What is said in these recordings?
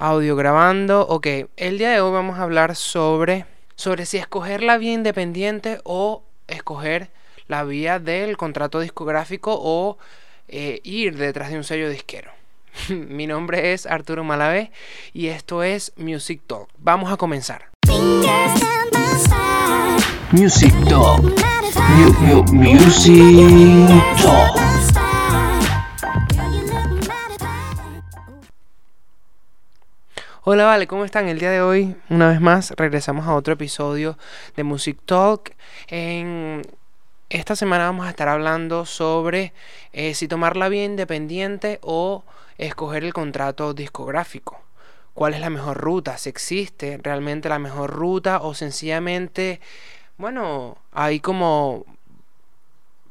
Audio grabando. Ok, el día de hoy vamos a hablar sobre, sobre si escoger la vía independiente o escoger la vía del contrato discográfico o eh, ir detrás de un sello disquero. Mi nombre es Arturo Malavé y esto es Music Talk. Vamos a comenzar. Music Talk. music Talk. Hola, vale, ¿cómo están? El día de hoy, una vez más, regresamos a otro episodio de Music Talk. En esta semana vamos a estar hablando sobre eh, si tomar la vía independiente o escoger el contrato discográfico. ¿Cuál es la mejor ruta? Si existe realmente la mejor ruta o sencillamente, bueno, hay como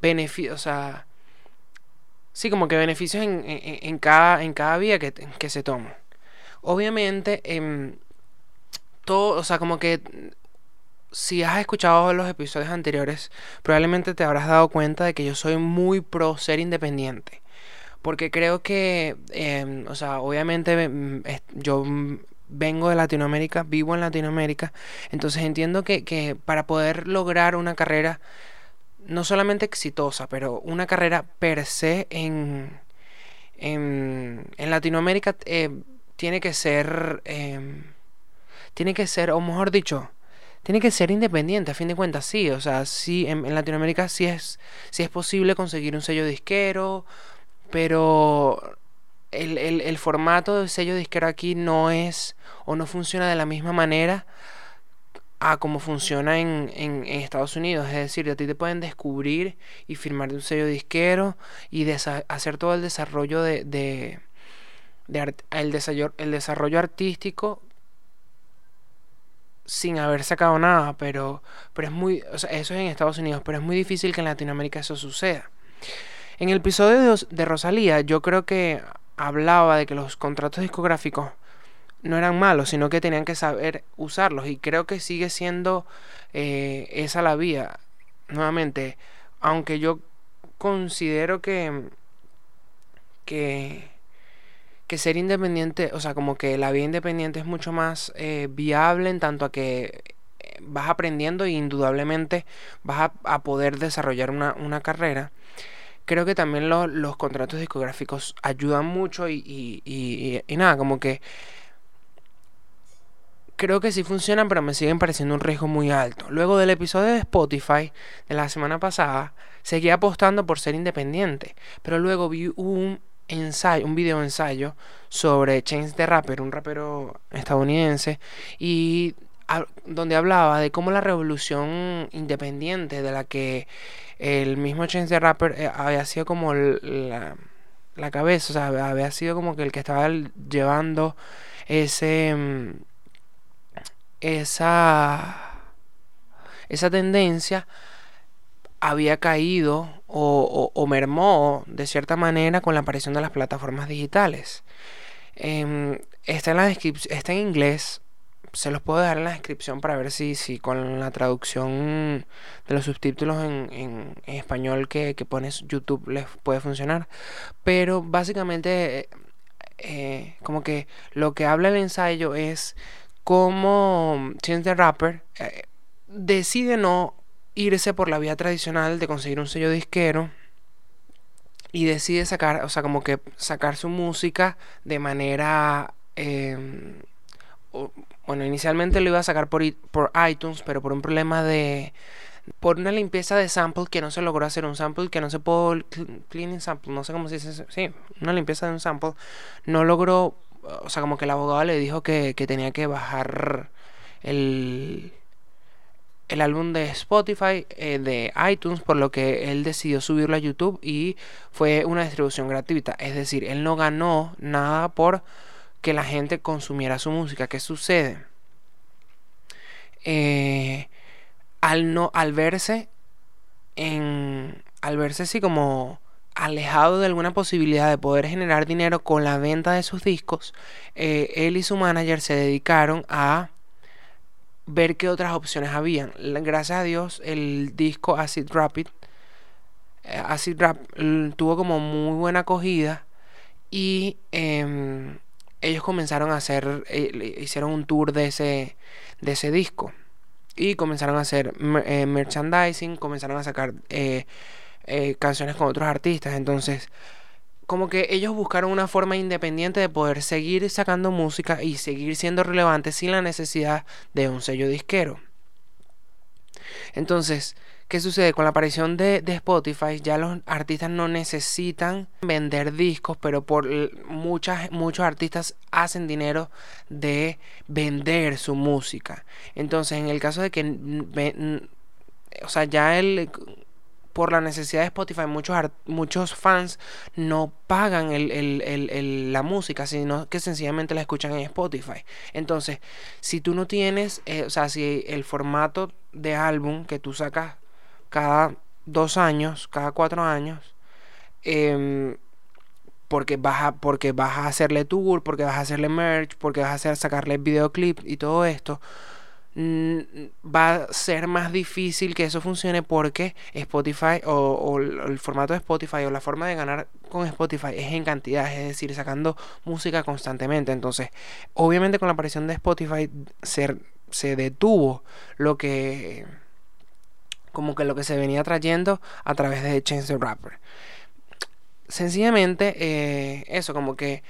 beneficios, o sea, sí, como que beneficios en, cada, en cada vía que, que se toma. Obviamente, em, todo, o sea, como que si has escuchado los episodios anteriores, probablemente te habrás dado cuenta de que yo soy muy pro ser independiente. Porque creo que, em, o sea, obviamente em, yo vengo de Latinoamérica, vivo en Latinoamérica, entonces entiendo que, que para poder lograr una carrera no solamente exitosa, pero una carrera per se en, en, en Latinoamérica eh, tiene que ser, em, tiene que ser, o mejor dicho, tiene que ser independiente, a fin de cuentas, sí. O sea, sí, en, Latinoamérica sí es, sí es posible conseguir un sello disquero, pero el, el, formato del sello disquero aquí no es o no funciona de la misma manera a como funciona en, en, Estados Unidos. Es decir, a ti te pueden descubrir y firmar un sello disquero y hacer todo el desarrollo de, el, desarrollo, el desarrollo artístico sin haber sacado nada, pero, pero es muy, eso es en Estados Unidos, pero es muy difícil que en Latinoamérica eso suceda. En el episodio de, Rosalía, yo creo que hablaba de que los contratos discográficos no eran malos, sino que tenían que saber usarlos. Y creo que sigue siendo eh, esa la vía. Nuevamente, aunque yo considero que, que que ser independiente, o sea, como que la vida independiente es mucho más eh, viable en tanto a que eh, vas aprendiendo e indudablemente vas a, poder desarrollar una, carrera. Creo que también los contratos discográficos ayudan mucho y, y, y, nada, como que creo que sí funcionan, pero me siguen pareciendo un riesgo muy alto. Luego del episodio de Spotify de la semana pasada, seguía apostando por ser independiente, pero luego vi un ensayo, un video ensayo sobre Chance the Rapper, un rapero estadounidense, y donde hablaba de cómo la revolución independiente de la que el mismo Chance the Rapper eh, había sido como la, la, cabeza, o sea, había sido como que el que estaba llevando ese mm, esa esa tendencia había caído o, mermó de cierta manera con la aparición de las plataformas digitales. Em, está, en la está en inglés, se los puedo dejar en la descripción para ver si, si con la traducción de los subtítulos en, español que, que, pones YouTube les puede funcionar. Pero básicamente, eh, eh, como que lo que habla el ensayo es cómo Chance the Rapper eh, decide no irse por la vía tradicional de conseguir un sello disquero y decide sacar, o sea, como que sacar su música de manera... Em, bueno, inicialmente lo iba a sacar por, por iTunes, pero por un problema de... Por una limpieza de sample que no se logró hacer un sample, que no se pudo... Cleaning sample, no sé cómo se dice. Sí, una limpieza de un sample. No logró... O sea, como que el abogado le dijo que, que tenía que bajar el el álbum de Spotify, eh, de iTunes, por lo que él decidió subirlo a YouTube y fue una distribución gratuita. Es decir, él no ganó nada por que la gente consumiera su música. ¿Qué sucede? Eh, al no, al verse en, al verse así como alejado de alguna posibilidad de poder generar dinero con la venta de sus discos, eh, él y su manager se dedicaron a ver qué otras opciones habían. Gracias a Dios el disco Acid Rapid, eh, Acid Rap tuvo como muy buena acogida y em, ellos comenzaron a hacer, eh, hicieron un tour de ese, de ese disco. Y comenzaron a hacer eh, merchandising, comenzaron a sacar canciones con otros artistas. Entonces, como que ellos buscaron una forma independiente de poder seguir sacando música y seguir siendo relevantes sin la necesidad de un sello disquero. Entonces, ¿qué sucede? Con la aparición de, Spotify ya los artistas no necesitan vender discos, pero por muchas, muchos artistas hacen dinero de vender su música. Entonces, en el caso de que, o sea, ya el por la necesidad de Spotify, muchos, muchos fans no pagan la música, sino que sencillamente la escuchan en Spotify. Entonces, si tú no tienes, eh, o sea, si el formato de álbum que tú sacas cada dos años, cada cuatro años, em, porque vas a, porque vas a hacerle tour, porque vas a hacerle merch, porque vas a hacer sacarle videoclip y todo esto, va a ser más difícil que eso funcione porque Spotify o, el formato de Spotify o la forma de ganar con Spotify es en cantidad, es decir, sacando música constantemente. Entonces, obviamente con la aparición de Spotify se, se detuvo lo que como que lo que se venía trayendo a través de Chance the Rapper. Sencillamente, eh, eso, como que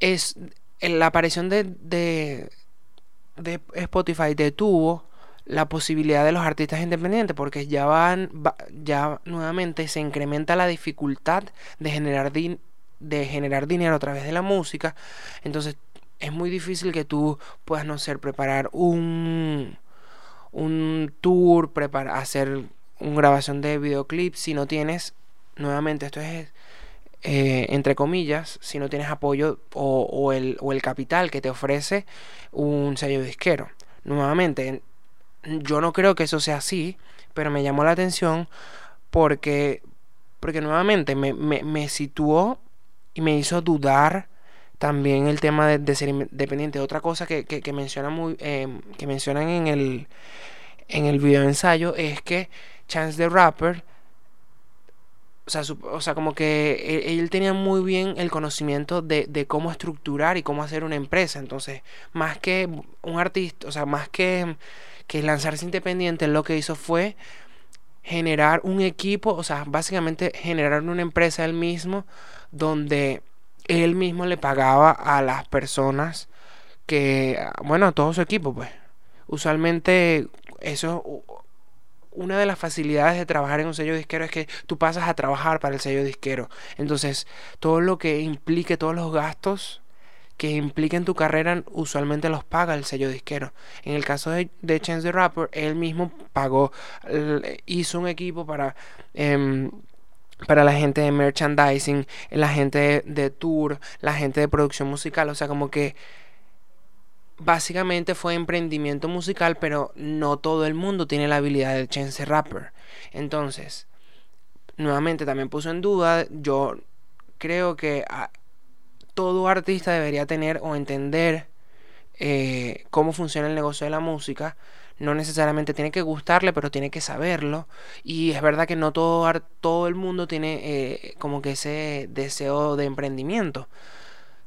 es la aparición de Spotify detuvo la posibilidad de los artistas independientes porque ya van ya nuevamente se incrementa la dificultad de generar de generar dinero a través de la música. Entonces es muy difícil que tú puedas no ser preparar un un tour preparar hacer una grabación de videoclip si no tienes nuevamente esto es eh, entre comillas, si no tienes apoyo o, el, o, el, capital que te ofrece un sello disquero. Nuevamente, yo no creo que eso sea así, pero me llamó la atención porque, porque nuevamente me, me, situó y me hizo dudar también el tema de, ser independiente. Otra cosa que, que, menciona muy, eh, que mencionan en el, en el video ensayo es que Chance the Rapper o sea, o sea, como que e, él, tenía muy bien el conocimiento de, de, cómo estructurar y cómo hacer una empresa. Entonces, más que un artista, o sea, más que, que lanzarse independiente, lo que hizo fue generar un equipo, o sea, básicamente generar una empresa él mismo, donde él mismo le pagaba a las personas que, bueno, a todo su equipo, pues. Usualmente eso una de las facilidades de trabajar en un sello disquero es que tú pasas a trabajar para el sello disquero. Entonces, todo lo que implique, todos los gastos que impliquen tu carrera, usualmente los paga el sello disquero. En el caso de, Chance the Rapper, él mismo pagó, hizo un equipo para... Em, para la gente de merchandising, la gente de tour, la gente de producción musical, o sea, como que básicamente fue emprendimiento musical, pero no todo el mundo tiene la habilidad de Chance Rapper. Entonces, nuevamente también puso en duda, yo creo que ah, todo artista debería tener o entender eh, cómo funciona el negocio de la música. No necesariamente tiene que gustarle, pero tiene que saberlo. Y es verdad que no todo, todo el mundo tiene eh, como que ese deseo de emprendimiento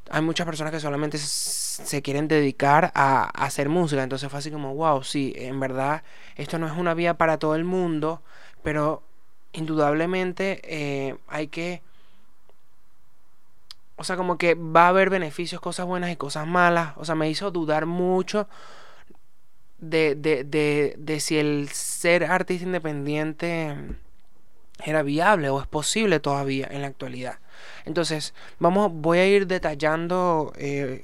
hay muchas personas que solamente se quieren dedicar a, hacer música. Entonces fue así como, wow, sí, en verdad esto no es una vía para todo el mundo, pero indudablemente eh, hay que... O sea, como que va a haber beneficios, cosas buenas y cosas malas. O sea, me hizo dudar mucho de, de, de, de si el ser artista independiente era viable o es posible todavía en la actualidad. Entonces, vamos, voy a ir detallando, eh,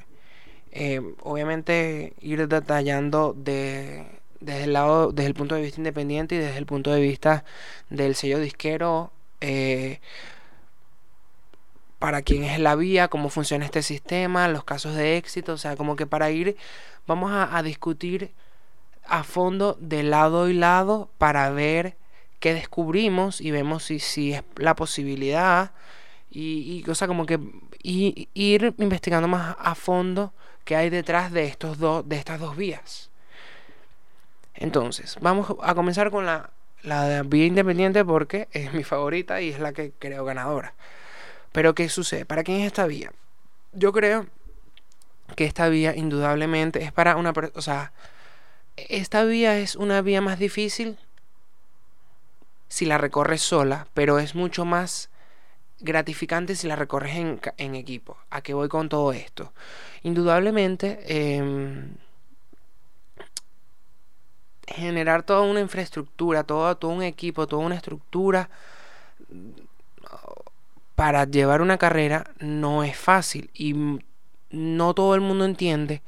eh, obviamente ir detallando de, desde el lado, desde el punto de vista independiente y desde el punto de vista del sello disquero. Eh, para quién es la vía, cómo funciona este sistema, los casos de éxito, o sea, como que para ir, vamos a, discutir a fondo de lado y lado para ver qué descubrimos y vemos si, si es la posibilidad y, y como que ir investigando más a fondo qué hay detrás de, estos dos, de estas dos vías. Entonces, vamos a comenzar con la, la vía independiente porque es mi favorita y es la que creo ganadora. Pero ¿qué sucede? ¿Para quién es esta vía? Yo creo que esta vía indudablemente es para una persona, o sea, esta vía es una vía más difícil si la recorres sola, pero es mucho más gratificante si la recorres en, equipo. ¿A qué voy con todo esto? Indudablemente, em, generar toda una infraestructura, todo, un equipo, toda una estructura para llevar una carrera no es fácil y no todo el mundo entiende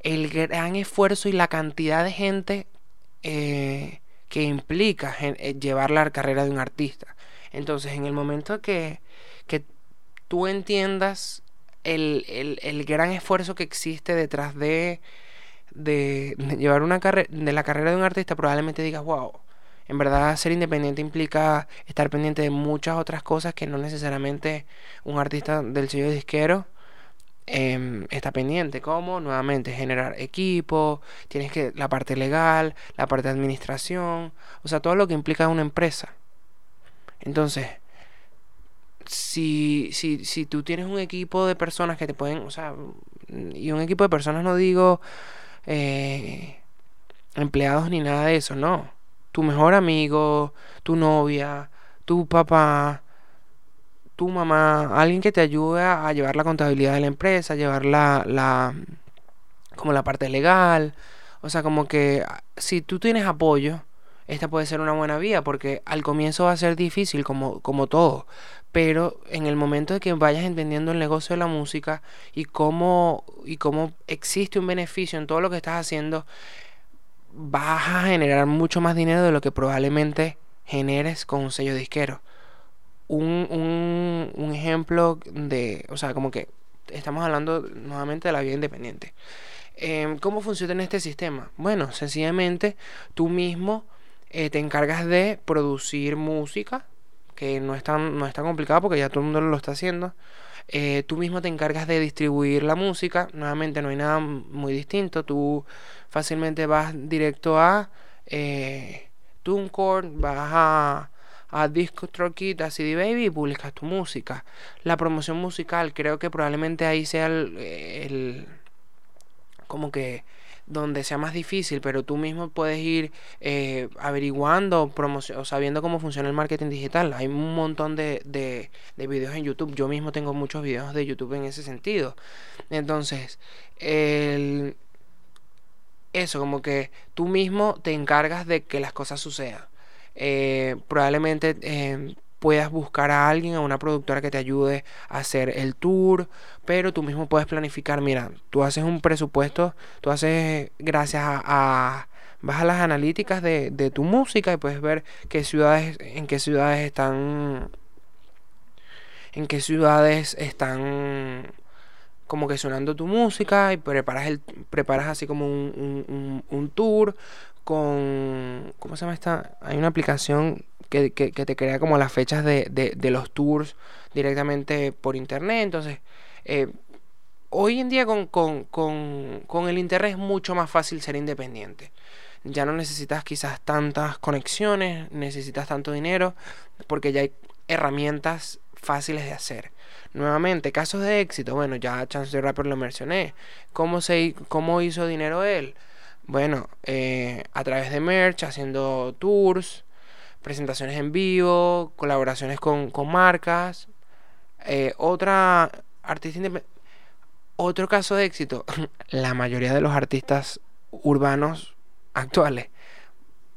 el gran esfuerzo y la cantidad de gente eh, que implica eh, llevar la carrera de un artista. Entonces, en el momento que, que tú entiendas el, el, gran esfuerzo que existe detrás de, de, llevar una carrera, de la carrera de un artista, probablemente digas, wow, en verdad ser independiente implica estar pendiente de muchas otras cosas que no necesariamente un artista del sello disquero Em, está pendiente. como Nuevamente, generar equipo, tienes que la parte legal, la parte de administración, o sea, todo lo que implica una empresa. Entonces, si, si, si tú tienes un equipo de personas que te pueden, o sea, y un equipo de personas no digo eh, empleados ni nada de eso, no. Tu mejor amigo, tu novia, tu papá, tu mamá, alguien que te ayude a llevar la contabilidad de la empresa, llevar la, la como la parte legal. O sea, como que si tú tienes apoyo, esta puede ser una buena vía, porque al comienzo va a ser difícil, como, como todo. Pero en el momento de que vayas entendiendo el negocio de la música y cómo, y cómo existe un beneficio en todo lo que estás haciendo, vas a generar mucho más dinero de lo que probablemente generes con un sello disquero un, un, ejemplo de, o sea, como que estamos hablando nuevamente de la vida independiente. Em, ¿Cómo funciona en este sistema? Bueno, sencillamente tú mismo eh, te encargas de producir música, que no es, tan, no es complicado porque ya todo el mundo lo está haciendo. Eh, tú mismo te encargas de distribuir la música. Nuevamente no hay nada muy distinto. Tú fácilmente vas directo a eh, TuneCore, vas a a Disco a CD Baby y publicas tu música. La promoción musical, creo que probablemente ahí sea el, como que donde sea más difícil, pero tú mismo puedes ir eh, averiguando, o sabiendo cómo funciona el marketing digital. Hay un montón de, de, de, videos en YouTube. Yo mismo tengo muchos videos de YouTube en ese sentido. Entonces, el, eso, como que tú mismo te encargas de que las cosas sucedan. Eh, probablemente eh, puedas buscar a alguien, a una productora que te ayude a hacer el tour, pero tú mismo puedes planificar, mira, tú haces un presupuesto, tú haces gracias a, vas a las analíticas de, de, tu música y puedes ver qué ciudades, en qué ciudades están, en qué ciudades están como que sonando tu música y preparas el preparas así como un, un, un tour con... ¿Cómo se llama esta? Hay una aplicación que, te crea como las fechas de, los tours directamente por internet. Entonces, eh, hoy en día con, con, el internet es mucho más fácil ser independiente. Ya no necesitas quizás tantas conexiones, necesitas tanto dinero, porque ya hay herramientas fáciles de hacer. Nuevamente, casos de éxito. Bueno, ya Chance the Rapper lo mencioné. ¿Cómo, se, cómo hizo dinero él? Bueno, eh, a través de merch, haciendo tours, presentaciones en vivo, colaboraciones con, marcas. Eh, otra artista Otro caso de éxito, la mayoría de los artistas urbanos actuales.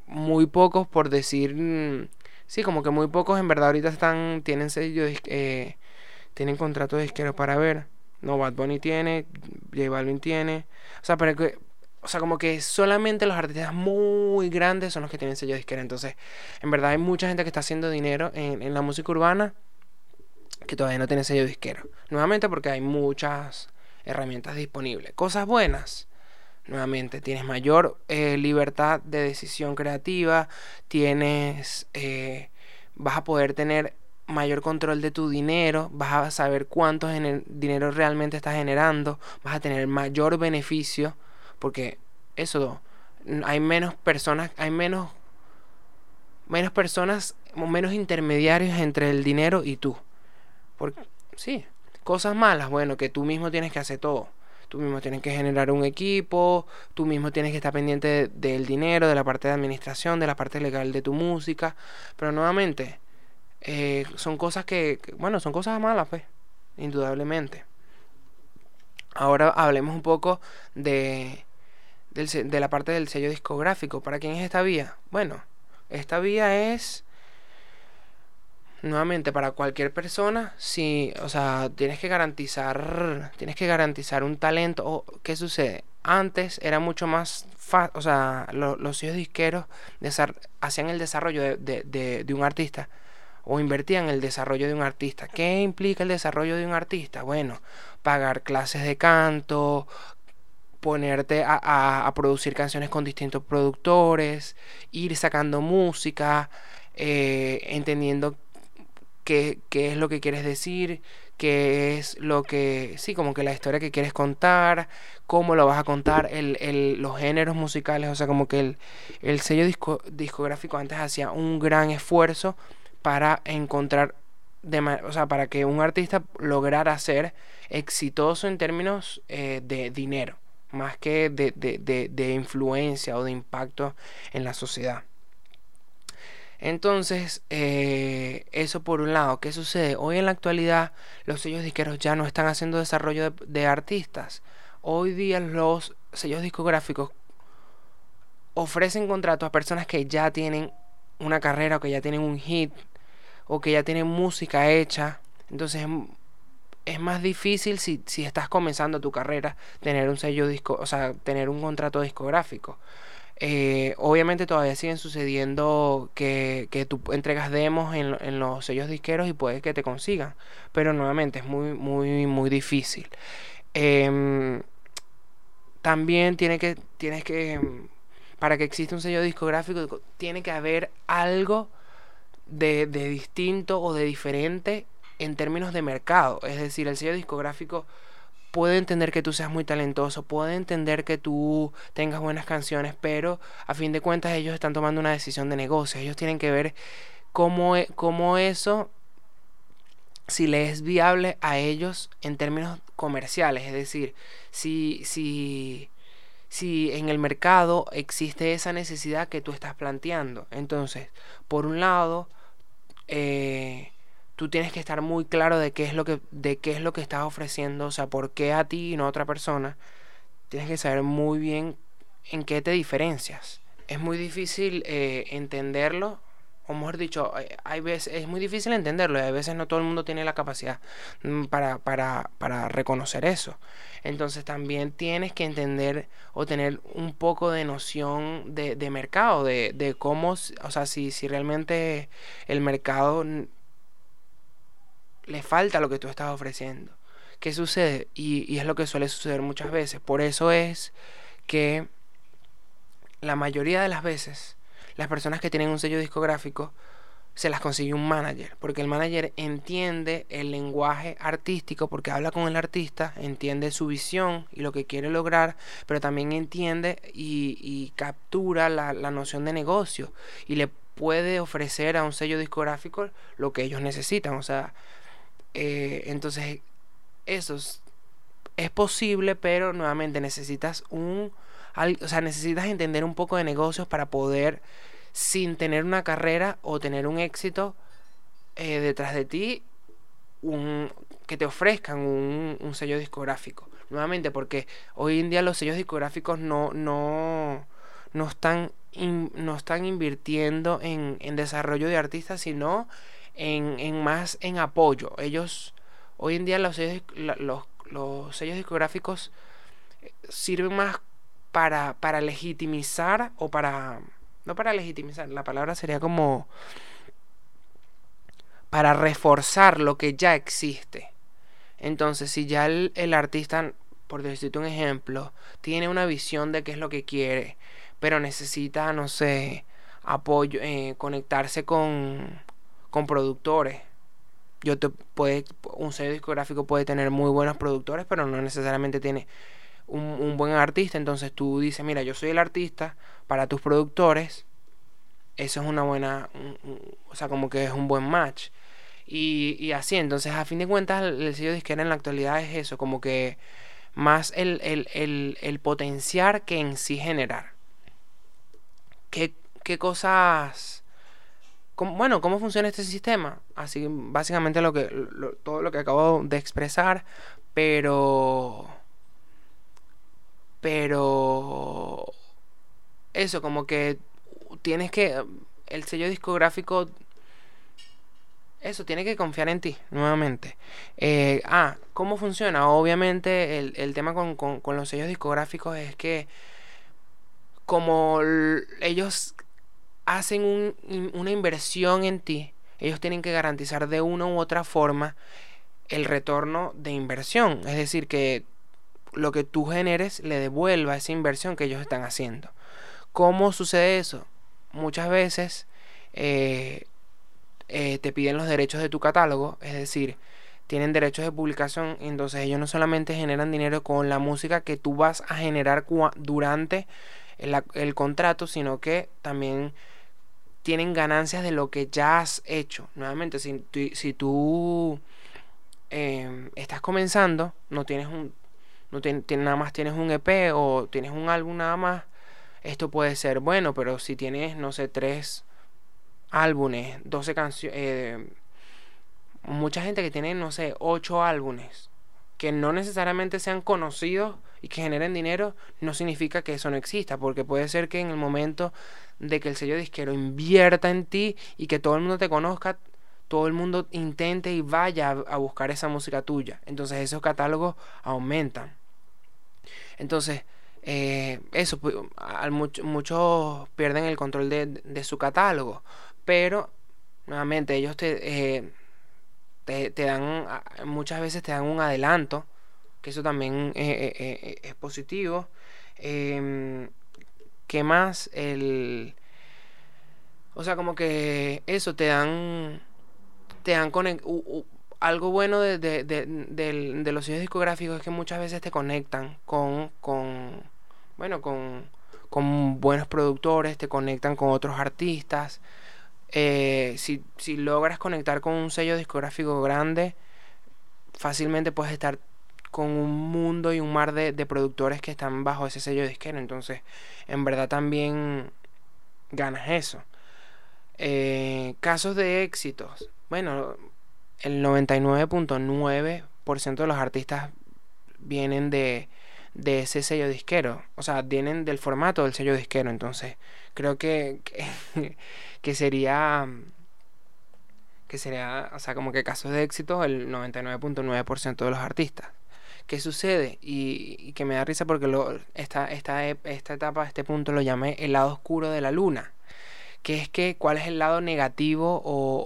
Muy pocos por decir... Mm, sí, como que muy pocos en verdad ahorita están... Tienen sello... Eh, tienen contrato de disquero para ver. No, Bad Bunny tiene, J Balvin tiene. O sea, pero que o sea, como que solamente los artistas muy grandes son los que tienen sello disquera. Entonces, en verdad hay mucha gente que está haciendo dinero en, la música urbana que todavía no tiene sello disquero. Nuevamente porque hay muchas herramientas disponibles. Cosas buenas. Nuevamente, tienes mayor eh, libertad de decisión creativa. Tienes... Eh, vas a poder tener mayor control de tu dinero, vas a saber cuánto dinero realmente estás generando, vas a tener mayor beneficio porque eso, hay menos personas, hay menos, menos personas, menos intermediarios entre el dinero y tú. Porque, sí, cosas malas, bueno, que tú mismo tienes que hacer todo. tú mismo tienes que generar un equipo, tú mismo tienes que estar pendiente del dinero, de la parte de administración, de la parte legal de tu música. Pero nuevamente, eh, son cosas que, bueno, son cosas malas, pues, indudablemente. Ahora hablemos un poco de, de la parte del sello discográfico. ¿Para quién es esta vía? Bueno, esta vía es nuevamente para cualquier persona, si, o sea, tienes que garantizar, tienes que garantizar un talento. O, ¿Qué sucede? Antes era mucho más fácil, o sea, los sellos disqueros hacían el desarrollo de, de, un artista o invertían el desarrollo de un artista. ¿Qué implica el desarrollo de un artista? Bueno, pagar clases de canto, ponerte a, a, producir canciones con distintos productores, ir sacando música, eh, entendiendo qué, es lo que quieres decir, qué es lo que, sí, como que la historia que quieres contar, cómo lo vas a contar, el, el, los géneros musicales, o sea, como que el, el sello disco, discográfico antes hacía un gran esfuerzo para encontrar, de, o sea, para que un artista lograra ser exitoso en términos eh, de dinero, más que de, de, de influencia o de impacto en la sociedad. Entonces, eh, eso por un lado, ¿qué sucede? Hoy en la actualidad los sellos disqueros ya no están haciendo desarrollo de, artistas. Hoy día los sellos discográficos ofrecen contratos a personas que ya tienen una carrera o que ya tienen un hit o que ya tienen música hecha. Entonces es más difícil si, si estás comenzando tu carrera tener un sello disco, o sea, tener un contrato discográfico. Eh, obviamente todavía siguen sucediendo que, que tú entregas demos en, los sellos disqueros y puedes que te consigan. Pero nuevamente es muy, muy, muy difícil. Em, también tiene que, tienes que, para que exista un sello discográfico, tiene que haber algo de, de distinto o de diferente en términos de mercado. Es decir, el sello discográfico puede entender que tú seas muy talentoso, puede entender que tú tengas buenas canciones, pero a fin de cuentas ellos están tomando una decisión de negocio. Ellos tienen que ver cómo, e, cómo eso, si le es viable a ellos en términos comerciales. Es decir, si, si, si en el mercado existe esa necesidad que tú estás planteando. Entonces, por un lado, eh, tú tienes que estar muy claro de qué es lo que de qué es lo que estás ofreciendo, o sea, por qué a ti y no a otra persona. Tienes que saber muy bien en qué te diferencias. Es muy difícil eh, entenderlo, o mejor dicho, hay veces, es muy difícil entenderlo y a veces no todo el mundo tiene la capacidad mm, para, para, para reconocer eso. Entonces también tienes que entender o tener un poco de noción de, de mercado, de, de cómo, o sea, si, si realmente el mercado le falta lo que tú estás ofreciendo. ¿Qué sucede? Y, es lo que suele suceder muchas veces. Por eso es que la mayoría de las veces las personas que tienen un sello discográfico se las consigue un manager, porque el manager entiende el lenguaje artístico, porque habla con el artista, entiende su visión y lo que quiere lograr, pero también entiende y, captura la, la, noción de negocio y le puede ofrecer a un sello discográfico lo que ellos necesitan. O sea, eh, entonces, eso es, posible, pero nuevamente necesitas un... O sea, necesitas entender un poco de negocios para poder, sin tener una carrera o tener un éxito eh, detrás de ti, un, que te ofrezcan un, un, sello discográfico. Nuevamente, porque hoy en día los sellos discográficos no, no, no, están, no están invirtiendo en, en desarrollo de artistas, sino en, más en apoyo. Ellos, hoy en día los sellos, los, sellos discográficos eh, sirven más para, para legitimizar o para... No para legitimizar, la palabra sería como para reforzar lo que ya existe. Entonces, si ya el, artista, por decirte un ejemplo, tiene una visión de qué es lo que quiere, pero necesita, no sé, apoyo, eh, conectarse con, con productores. Yo te puede, un sello discográfico puede tener muy buenos productores, pero no necesariamente tiene un, buen artista. Entonces tú dices, mira, yo soy el artista para tus productores. Eso es una buena, o sea, como que es un buen match. Y, así, entonces a fin de cuentas el sello disquero en la actualidad es eso, como que más el, el, el, potenciar que en sí generar. ¿Qué, qué cosas... bueno, ¿cómo funciona este sistema? Así básicamente lo que, todo lo que acabo de expresar, pero... Pero... Eso, como que tienes que... El sello discográfico eso, tiene que confiar en ti, nuevamente. Eh, ah, ¿cómo funciona? Obviamente el, tema con, los sellos discográficos es que como ellos hacen una inversión en ti, ellos tienen que garantizar de una u otra forma el retorno de inversión. Es decir, que lo que tú generes le devuelva esa inversión que ellos están haciendo. ¿Cómo sucede eso? Muchas veces eh, eh, te piden los derechos de tu catálogo, es decir, tienen derechos de publicación, entonces ellos no solamente generan dinero con la música que tú vas a generar durante el, contrato, sino que también tienen ganancias de lo que ya has hecho. Nuevamente, si, si tú em, estás comenzando, no tienes un, no nada más tienes un EP o tienes un álbum nada más, esto puede ser bueno, pero si tienes, no sé, tres álbumes, 12 canciones, eh, mucha gente que tiene, no sé, 8 álbumes, que no necesariamente sean conocidos y que generen dinero, no significa que eso no exista, porque puede ser que en el momento de que el sello disquero invierta en ti y que todo el mundo te conozca, todo el mundo intente y vaya a buscar esa música tuya. Entonces esos catálogos aumentan. Entonces, eh, eso, pues, muchos pierden el control de, su catálogo. Pero, nuevamente, ellos te, eh, te, dan, muchas veces te dan un adelanto, que eso también eh, eh, es positivo. Em, ¿Qué más? El... O sea, como que eso, te dan... Te dan con algo bueno de, de, de, los sellos discográficos es que muchas veces te conectan con, con bueno, con, con buenos productores, te conectan con otros artistas. Eh, si, si logras conectar con un sello discográfico grande, fácilmente puedes estar con un mundo y un mar de, productores que están bajo ese sello disquero. Entonces, en verdad también ganas eso. Eh, casos de éxitos. Bueno, el 99.9% de los artistas vienen de, de ese sello disquero. O sea, vienen del formato del sello disquero. Entonces, creo que, que, sería que sería, o sea, como que casos de éxito el 99.9% de los artistas. ¿Qué sucede? Y, que me da risa porque lo, esta, esta, esta etapa, este punto lo llamé el lado oscuro de la luna. Que es que, ¿cuál es el lado negativo o,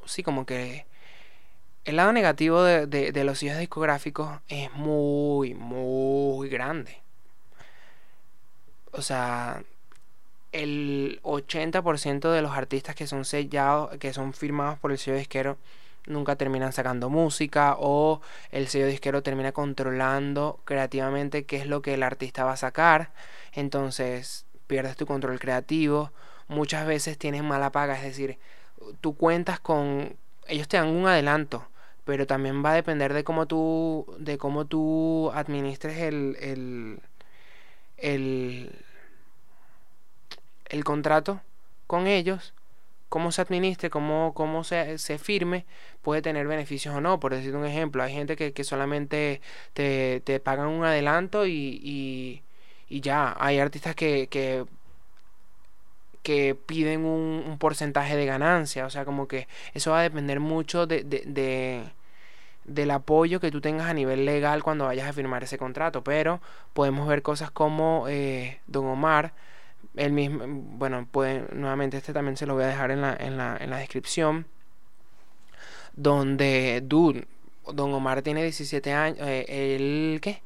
o sí, como que el lado negativo de, de, los sellos discográficos es muy, muy grande. O sea, el 80% de los artistas que son sellados, que son firmados por el sello disquero, nunca terminan sacando música o el sello disquero termina controlando creativamente qué es lo que el artista va a sacar. Entonces pierdes tu control creativo. Muchas veces tienes mala paga, es decir, tú cuentas con... Ellos te dan un adelanto pero también va a depender de cómo tú, de cómo tú administres el, el, el, el contrato con ellos, cómo se administre, cómo, cómo se, se, firme, puede tener beneficios o no. Por decir un ejemplo, hay gente que, que solamente te, te, pagan un adelanto y, y, y ya. Hay artistas que, que que piden un, porcentaje de ganancia. O sea, como que eso va a depender mucho de, de, del apoyo que tú tengas a nivel legal cuando vayas a firmar ese contrato. Pero podemos ver cosas como eh, Don Omar, el mismo, bueno, puede, nuevamente este también se lo voy a dejar en la, en la, en la descripción, donde, dude, Don Omar tiene 17 años, eh, él, ¿qué?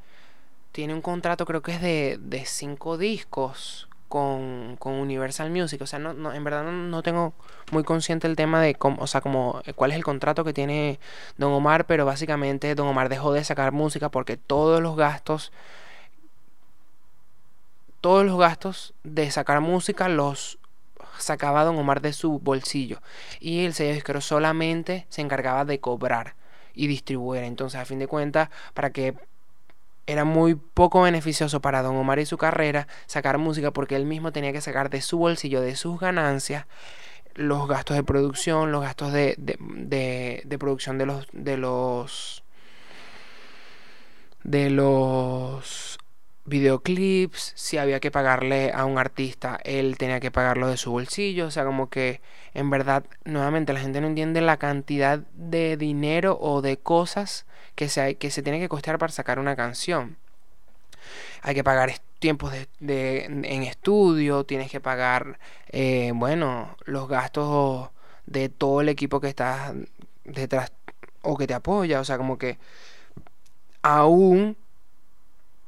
Tiene un contrato creo que es de, de 5 discos con, con, Universal Music. O sea, no, no en verdad no, tengo muy consciente el tema de cómo, o sea, como eh, cuál es el contrato que tiene Don Omar, pero básicamente Don Omar dejó de sacar música porque todos los gastos, todos los gastos de sacar música los sacaba Don Omar de su bolsillo. Y el sello disquero solamente se encargaba de cobrar y distribuir. Entonces, a fin de cuentas, para que era muy poco beneficioso para Don Omar y su carrera sacar música porque él mismo tenía que sacar de su bolsillo, de sus ganancias, los gastos de producción, los gastos de, de, de, producción de los de los de los videoclips, si había que pagarle a un artista, él tenía que pagarlo de su bolsillo, o sea, como que en verdad, nuevamente la gente no entiende la cantidad de dinero o de cosas que se, que se tiene que costear para sacar una canción. Hay que pagar tiempos de, en estudio, tienes que pagar, eh, bueno, los gastos de todo el equipo que está detrás o que te apoya, o sea, como que aún,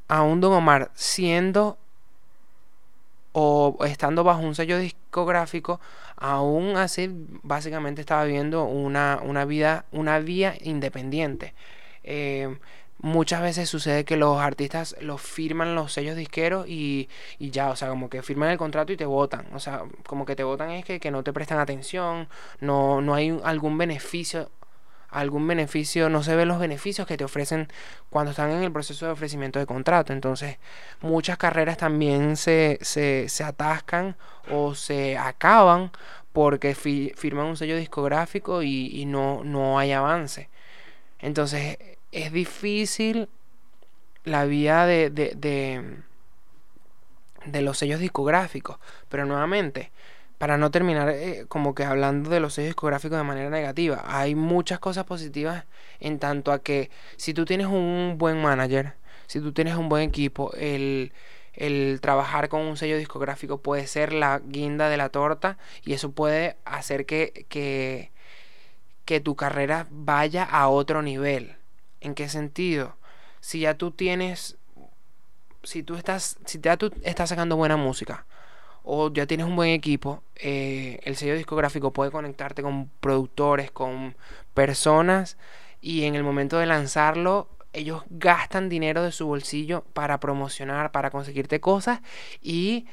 aún Don Omar siendo o estando bajo un sello discográfico, aún así básicamente estaba viendo una, una vida, una vía independiente. Eh, muchas veces sucede que los artistas los firman los sellos disqueros y, y, ya, o sea, como que firman el contrato y te votan. O sea, como que te votan es que, que no te prestan atención, no, no hay algún beneficio algún beneficio, no se ven los beneficios que te ofrecen cuando están en el proceso de ofrecimiento de contrato. Entonces, muchas carreras también se, se, se atascan o se acaban porque firman un sello discográfico y, y, no, no hay avance. Entonces, es difícil la vía de, de, de, de los sellos discográficos. Pero nuevamente, para no terminar eh, como que hablando de los sellos discográficos de manera negativa, hay muchas cosas positivas en tanto a que si tú tienes un buen manager, si tú tienes un buen equipo, el, el trabajar con un sello discográfico puede ser la guinda de la torta y eso puede hacer que, que, que tu carrera vaya a otro nivel. ¿En qué sentido? Si ya tú tienes, si tú estás, si ya tú estás sacando buena música, o ya tienes un buen equipo, eh, el sello discográfico puede conectarte con productores, con personas y en el momento de lanzarlo ellos gastan dinero de su bolsillo para promocionar, para conseguirte cosas y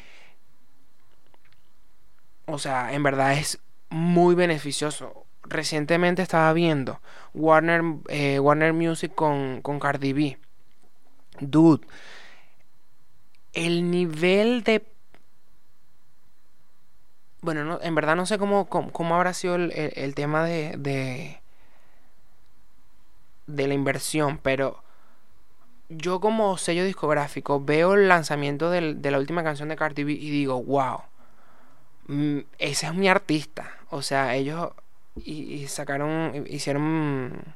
o sea, en verdad es muy beneficioso. Recientemente estaba viendo Warner, eh, Warner Music con, con Cardi B. Dude, el nivel de bueno, no, en verdad no sé cómo, cómo, habrá sido el, tema de, de, de la inversión, pero yo como sello discográfico veo el lanzamiento de la última canción de Cardi B y digo, wow, mm, ese es mi artista. O sea, ellos y, sacaron, hicieron,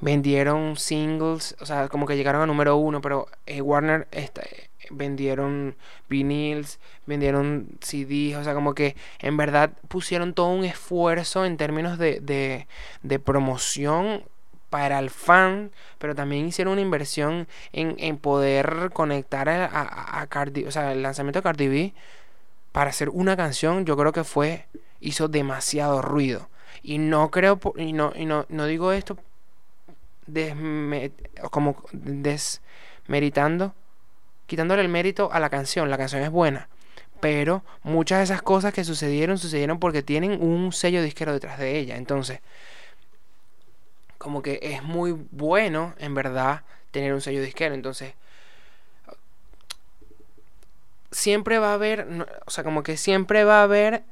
vendieron singles, o sea, como que llegaron a número uno, pero eh, Warner este, vendieron viniles, vendieron CDs, o sea, como que en verdad pusieron todo un esfuerzo en términos de, de, de promoción para el fan, pero también hicieron una inversión en, en poder conectar a, a, Cardi, o sea, el lanzamiento de Cardi B para hacer una canción, yo creo que fue, hizo demasiado ruido. Y no creo, y no, y no, no digo esto como desmeritando quitándole el mérito a la canción, la canción es buena. Pero muchas de esas cosas que sucedieron, sucedieron porque tienen un sello disquero detrás de ella. Entonces, como que es muy bueno, en verdad, tener un sello disquero. Entonces, siempre va a haber, o sea, como que siempre va a haber,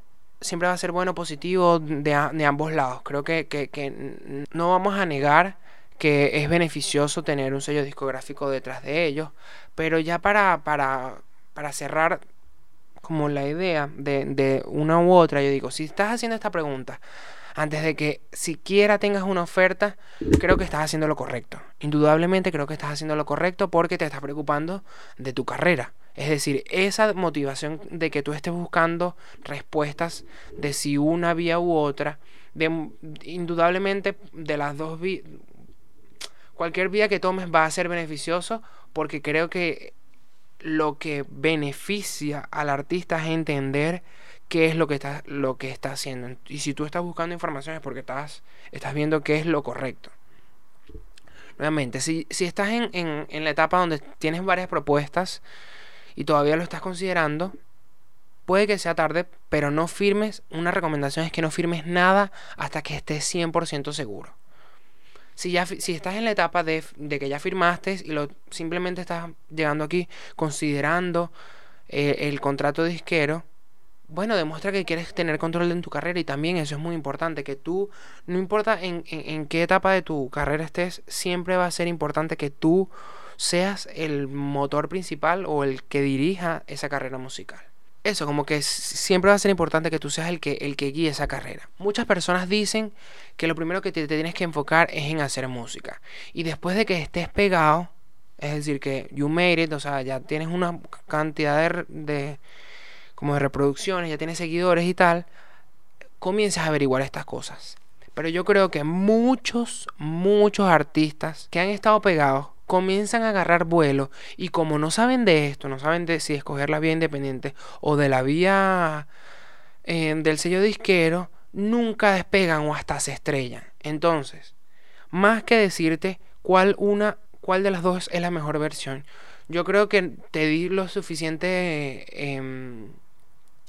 siempre va a ser bueno, positivo de, ambos lados. Creo que, que no vamos a negar que es beneficioso tener un sello discográfico detrás de ellos, pero ya para, para, para cerrar como la idea de, de una u otra, yo digo, si estás haciendo esta pregunta, antes de que siquiera tengas una oferta, creo que estás haciendo lo correcto. Indudablemente creo que estás haciendo lo correcto porque te estás preocupando de tu carrera. Es decir, esa motivación de que tú estés buscando respuestas de si una vía u otra, de, indudablemente de las dos vías, cualquier vía que tomes va a ser beneficioso porque creo que lo que beneficia al artista es entender qué es lo que está, lo que está haciendo. Y si tú estás buscando información es porque estás, estás viendo qué es lo correcto. Nuevamente, si, si estás en, en, en la etapa donde tienes varias propuestas y todavía lo estás considerando, puede que sea tarde, pero no firmes. Una recomendación es que no firmes nada hasta que estés 100% seguro. Si, ya, si estás en la etapa de, que ya firmaste y lo, simplemente estás llegando aquí considerando eh, el contrato disquero, bueno, demuestra que quieres tener control en tu carrera y también eso es muy importante, que tú, no importa en, en, qué etapa de tu carrera estés, siempre va a ser importante que tú seas el motor principal o el que dirija esa carrera musical. Eso, como que siempre va a ser importante que tú seas el que, el que guíe esa carrera. Muchas personas dicen que lo primero que te, tienes que enfocar es en hacer música. Y después de que estés pegado, es decir, que you made it, o sea, ya tienes una cantidad de como de reproducciones, ya tienes seguidores y tal, comienzas a averiguar estas cosas. Pero yo creo que muchos, muchos artistas que han estado pegados comienzan a agarrar vuelo y como no saben de esto, no saben de si escoger la vía independiente o de la vía eh, del sello disquero, nunca despegan o hasta se estrellan. Entonces, más que decirte cuál una, cuál de las dos es la mejor versión, yo creo que te di lo suficiente em,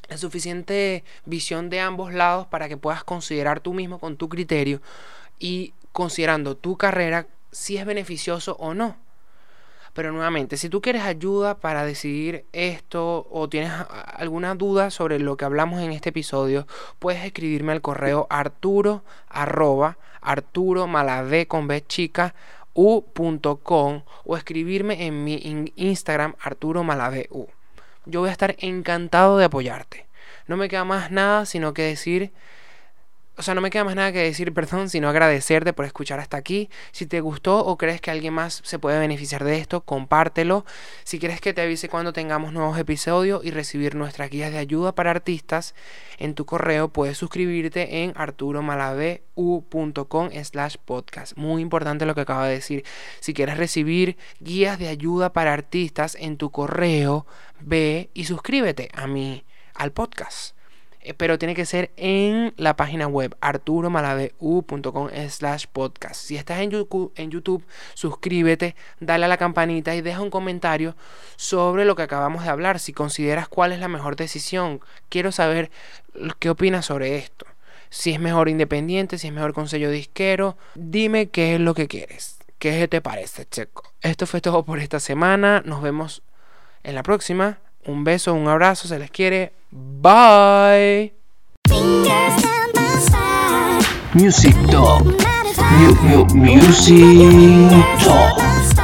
la suficiente visión de ambos lados para que puedas considerar tú mismo con tu criterio y considerando tu carrera si es beneficioso o no. Pero nuevamente, si tú quieres ayuda para decidir esto o tienes alguna duda sobre lo que hablamos en este episodio, puedes escribirme al correo arturo arroba arturo malade con b chica o escribirme en mi Instagram arturo malade u yo voy a estar encantado de apoyarte. No me queda más nada sino que decir o sea, no me queda más nada que decir, perdón, sino agradecerte por escuchar hasta aquí. Si te gustó o crees que alguien más se puede beneficiar de esto, compártelo. Si quieres que te avise cuando tengamos nuevos episodios y recibir nuestras guías de ayuda para artistas en tu correo, puedes suscribirte en arturomalabu.com slash podcast. Muy importante lo que acabo de decir. Si quieres recibir guías de ayuda para artistas en tu correo, ve y suscríbete a mí, al podcast. Eh, pero tiene que ser en la página web arturomalaveu.com slash podcast. Si estás en YouTube, en YouTube, suscríbete, dale a la campanita y deja un comentario sobre lo que acabamos de hablar. Si consideras cuál es la mejor decisión, quiero saber qué opinas sobre esto. Si es mejor independiente, si es mejor con sello disquero, dime qué es lo que quieres. ¿Qué te parece, Checo? Esto fue todo por esta semana. Nos vemos en la próxima. Un beso, un abrazo, se les quiere. Bye. Music Talk. music Talk.